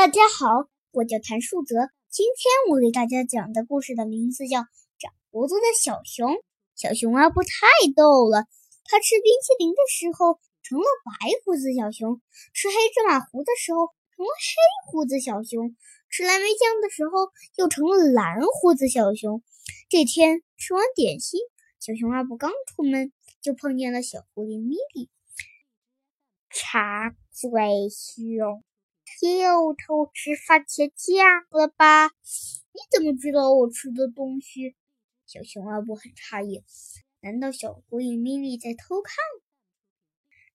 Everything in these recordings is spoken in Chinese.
大家好，我叫谭树泽。今天我给大家讲的故事的名字叫《长胡子的小熊》。小熊阿布太逗了，他吃冰淇淋的时候成了白胡子小熊，吃黑芝麻糊的时候成了黑胡子小熊，吃蓝莓酱的时候又成了蓝胡子小熊。这天吃完点心，小熊阿布刚出门就碰见了小狐狸咪咪。插嘴熊。又偷吃番茄酱了吧？你怎么知道我吃的东西？小熊阿布很诧异。难道小狐狸咪咪在偷看？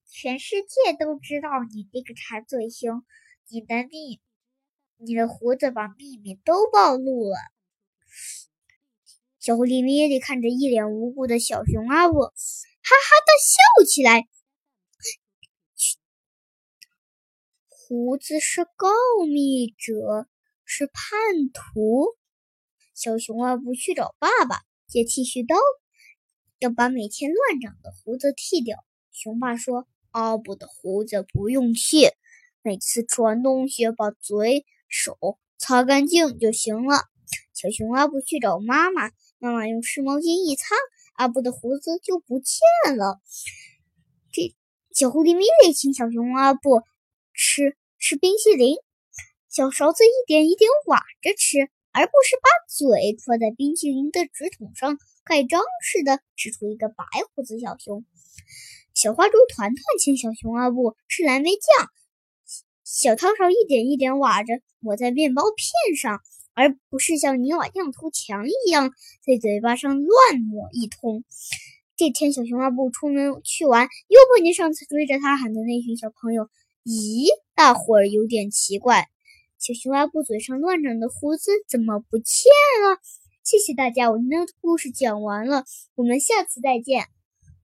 全世界都知道你这个馋嘴熊，你的秘，你的胡子把秘密都暴露了。小狐狸咪咪看着一脸无辜的小熊阿布，哈哈的笑起来。胡子是告密者，是叛徒。小熊阿布去找爸爸借剃须刀，要把每天乱长的胡子剃掉。熊爸说：“阿布的胡子不用剃，每次吃完东西把嘴、手擦干净就行了。”小熊阿布去找妈妈，妈妈用湿毛巾一擦，阿布的胡子就不见了。这小狐狸咪咪请小熊阿布。吃吃冰淇淋，小勺子一点一点挖着吃，而不是把嘴戳在冰淇淋的纸筒上盖章似的吃出一个白胡子小熊。小花猪团团请小熊阿布吃蓝莓酱，小汤勺一点一点挖着抹在面包片上，而不是像泥瓦匠涂墙一样在嘴巴上乱抹一通。这天，小熊阿布出门去玩，又碰见上次追着他喊的那群小朋友。咦，大伙儿有点奇怪，小熊阿布嘴上乱长的胡子怎么不见了？谢谢大家，我今天的故事讲完了，我们下次再见。